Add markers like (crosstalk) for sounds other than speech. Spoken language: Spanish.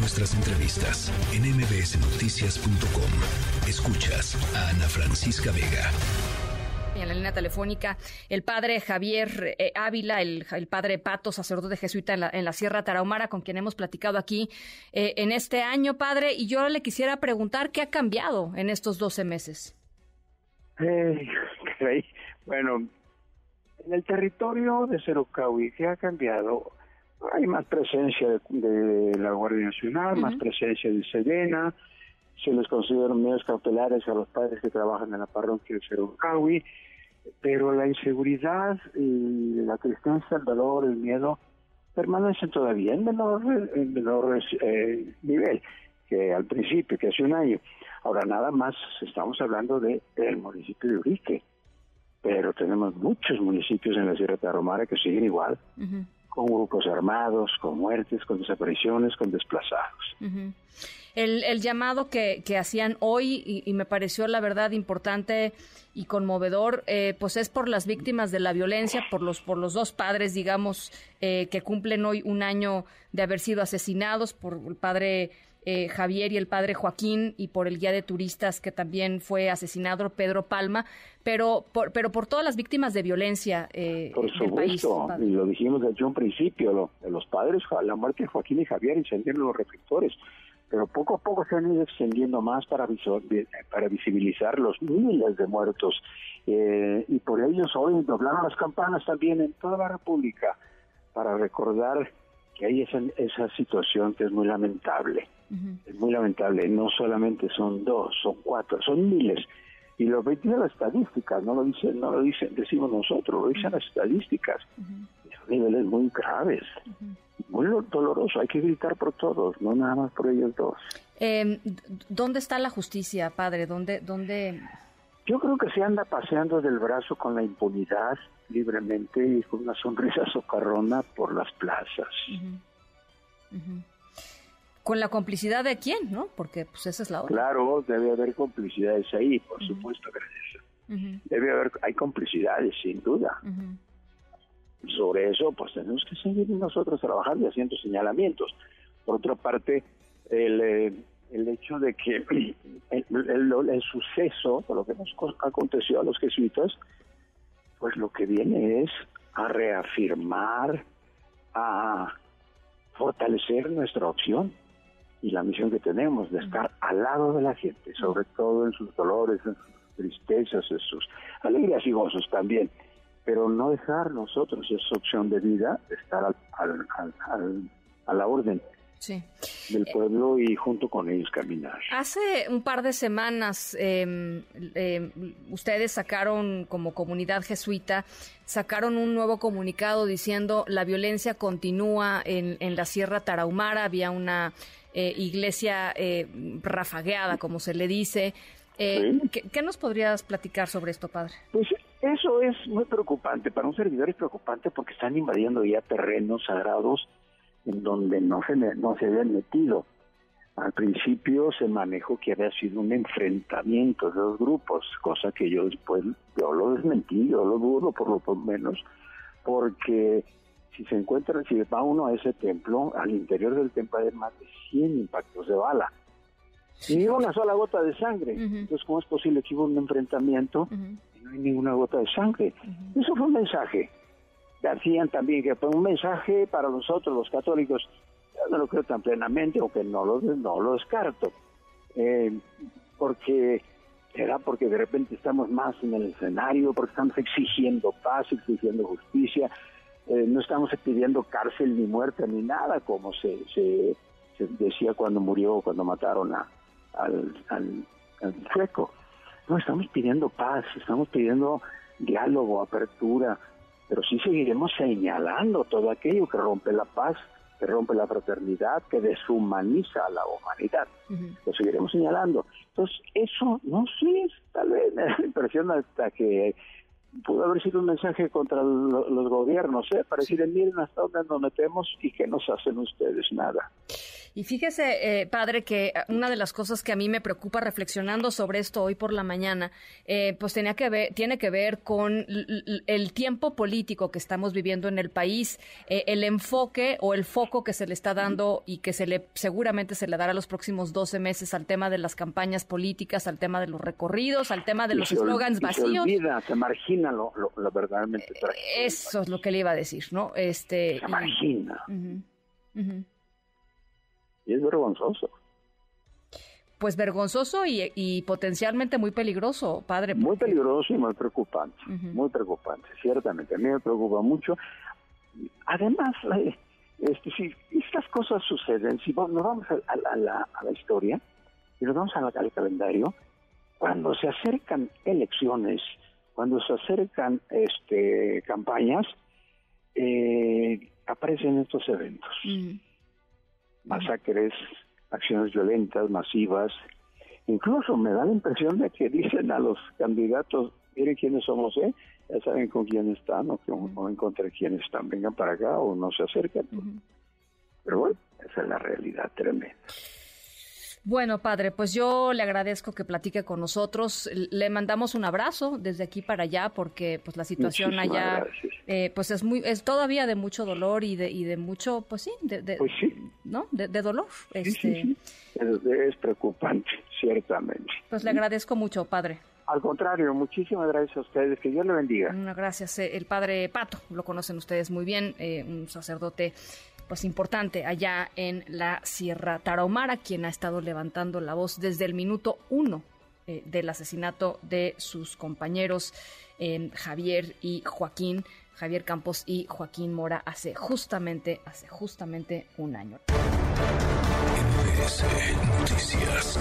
nuestras entrevistas en mbsnoticias.com. Escuchas a Ana Francisca Vega. En la línea telefónica, el padre Javier eh, Ávila, el, padre Pato, sacerdote jesuita en la, en la, Sierra Tarahumara, con quien hemos platicado aquí eh, en este año, padre. Y yo le quisiera preguntar qué ha cambiado en estos 12 meses. Eh, (laughs) bueno, en el territorio de Cerocahui, ¿qué ha cambiado? Hay más presencia de, la Guardia Nacional, más presencia de Sedena, se les consideran medios cautelares a los padres que trabajan en la parroquia de Cerocahui, pero la inseguridad y la tristeza, el dolor, el miedo permanecen todavía en menor, en menor eh, nivel que al principio, que hace un año. Ahora nada más estamos hablando de el municipio de Urique, pero tenemos muchos municipios en la Sierra Tarahumara que siguen igual con grupos armados, con muertes, con desapariciones, con desplazados. el, el, llamado que, que hacían hoy, y, me pareció la verdad importante y conmovedor, eh, pues es por las víctimas de la violencia, por los, por los dos padres, digamos, eh, que cumplen hoy un año de haber sido asesinados, por el padre eh, Javier y el padre Joaquín y por el guía de turistas que también fue asesinado, Pedro Palma, pero por, pero por todas las víctimas de violencia eh, por supuesto, y lo dijimos desde un principio, los padres, la muerte de Joaquín y Javier encendieron los reflectores, pero poco a poco se han ido extendiendo más para, para visibilizar los miles de muertos. Eh, y por ellos hoy doblaron las campanas también en toda la República para recordar que hay esa, esa situación que es muy lamentable. Es muy lamentable. No solamente son dos, son cuatro, son miles. Y lo dicen las estadísticas, no lo dicen, no lo dicen, decimos nosotros, lo dicen las estadísticas. Son niveles muy graves, muy doloroso. Hay que gritar por todos, no nada más por ellos dos. Eh, ¿Dónde está la justicia, padre? ¿Dónde, dónde? Yo creo que se anda paseando del brazo con la impunidad libremente y con una sonrisa socarrona por las plazas. Con la complicidad de quién, ¿no? Porque pues esa es la otra. Claro, debe haber complicidades ahí, por supuesto, gracias. Debe haber, hay complicidades, sin duda. Sobre eso, pues tenemos que seguir nosotros trabajando y haciendo señalamientos. Por otra parte, el, eh, el hecho de que (clears throat) el, el, suceso, por lo que nos aconteció a los jesuitas, pues lo que viene es a reafirmar, a fortalecer nuestra opción y la misión que tenemos de estar al lado de la gente, sobre todo en sus dolores, en sus tristezas, en sus alegrías y gozos también, pero no dejar nosotros esa opción de vida, estar al, a la orden del pueblo y junto con ellos caminar. Hace un par de semanas em, em, ustedes sacaron como comunidad jesuita, sacaron un nuevo comunicado diciendo la violencia continúa en, en la Sierra Tarahumara, había una eh, iglesia eh, rafagueada, como se le dice. Eh, ¿qué, nos podrías platicar sobre esto, padre? Pues eso es muy preocupante, para un servidor es preocupante porque están invadiendo ya terrenos sagrados en donde no se, no se habían metido. Al principio se manejó que había sido un enfrentamiento de dos grupos, cosa que yo después, yo lo desmentí, yo lo dudo por lo menos, porque si se encuentra, si va uno a ese templo, al interior del templo hay más de 100 impactos de bala. Y una sola gota de sangre. Entonces, ¿cómo es posible que hubo un enfrentamiento y no hay ninguna gota de sangre? Eso fue un mensaje hacían también que fue un mensaje para nosotros los católicos, yo no lo creo tan plenamente, aunque no lo, no lo descarto, eh, porque era porque de repente estamos más en el escenario, porque estamos exigiendo paz, exigiendo justicia, eh, no estamos pidiendo cárcel ni muerte ni nada, como se, se, decía cuando murió, cuando mataron a, al, al, al sueco. No, estamos pidiendo paz, estamos pidiendo diálogo, apertura, pero sí seguiremos señalando todo aquello que rompe la paz, que rompe la fraternidad, que deshumaniza a la humanidad. Lo seguiremos señalando. Entonces, eso, no sé, tal vez me da la impresión hasta que pudo haber sido un mensaje contra los gobiernos, ¿eh? para decirle, miren hasta dónde nos metemos y que nos hacen ustedes nada. Y fíjese, eh, padre, que una de las cosas que a mí me preocupa reflexionando sobre esto hoy por la mañana, eh, pues tenía que ver, tiene que ver con el tiempo político que estamos viviendo en el país, eh, el enfoque o el foco que se le está dando y que se le seguramente se le dará los próximos 12 meses al tema de las campañas políticas, al tema de los recorridos, al tema de los eslogans vacíos. Se olvida, se margina lo, verdaderamente Eso es lo que le iba a decir, ¿no? Este, se margina. Y es vergonzoso. Pues vergonzoso y, potencialmente muy peligroso, padre. Muy peligroso y muy preocupante, muy preocupante, ciertamente. A mí me preocupa mucho. Además, este, si estas cosas suceden, si nos vamos a, la, historia y nos vamos al calendario, cuando se acercan elecciones, cuando se acercan este, campañas, eh, aparecen estos eventos masacres, acciones violentas, masivas. Incluso me da la impresión de que dicen a los candidatos, miren quiénes somos, ¿eh? ya saben con quién están o, que, o en contra de quiénes están, vengan para acá o no se acercan. Pero bueno, esa es la realidad tremenda. Bueno, padre, pues yo le agradezco que platique con nosotros. Le mandamos un abrazo desde aquí para allá porque pues la situación allá eh, pues es muy es todavía de mucho dolor y de y de mucho pues sí, de, pues ¿no? De, dolor. este... Es, preocupante, ciertamente. Pues le agradezco mucho, padre. Al contrario, muchísimas gracias a ustedes. Que Dios le bendiga. Gracias. Eh, el padre Pato, lo conocen ustedes muy bien, eh, un sacerdote pues importante allá en la Sierra Tarahumara, quien ha estado levantando la voz desde el minuto uno eh, del asesinato de sus compañeros Javier y Joaquín, Javier Campos y Joaquín Mora hace justamente, hace justamente un año. Noticias.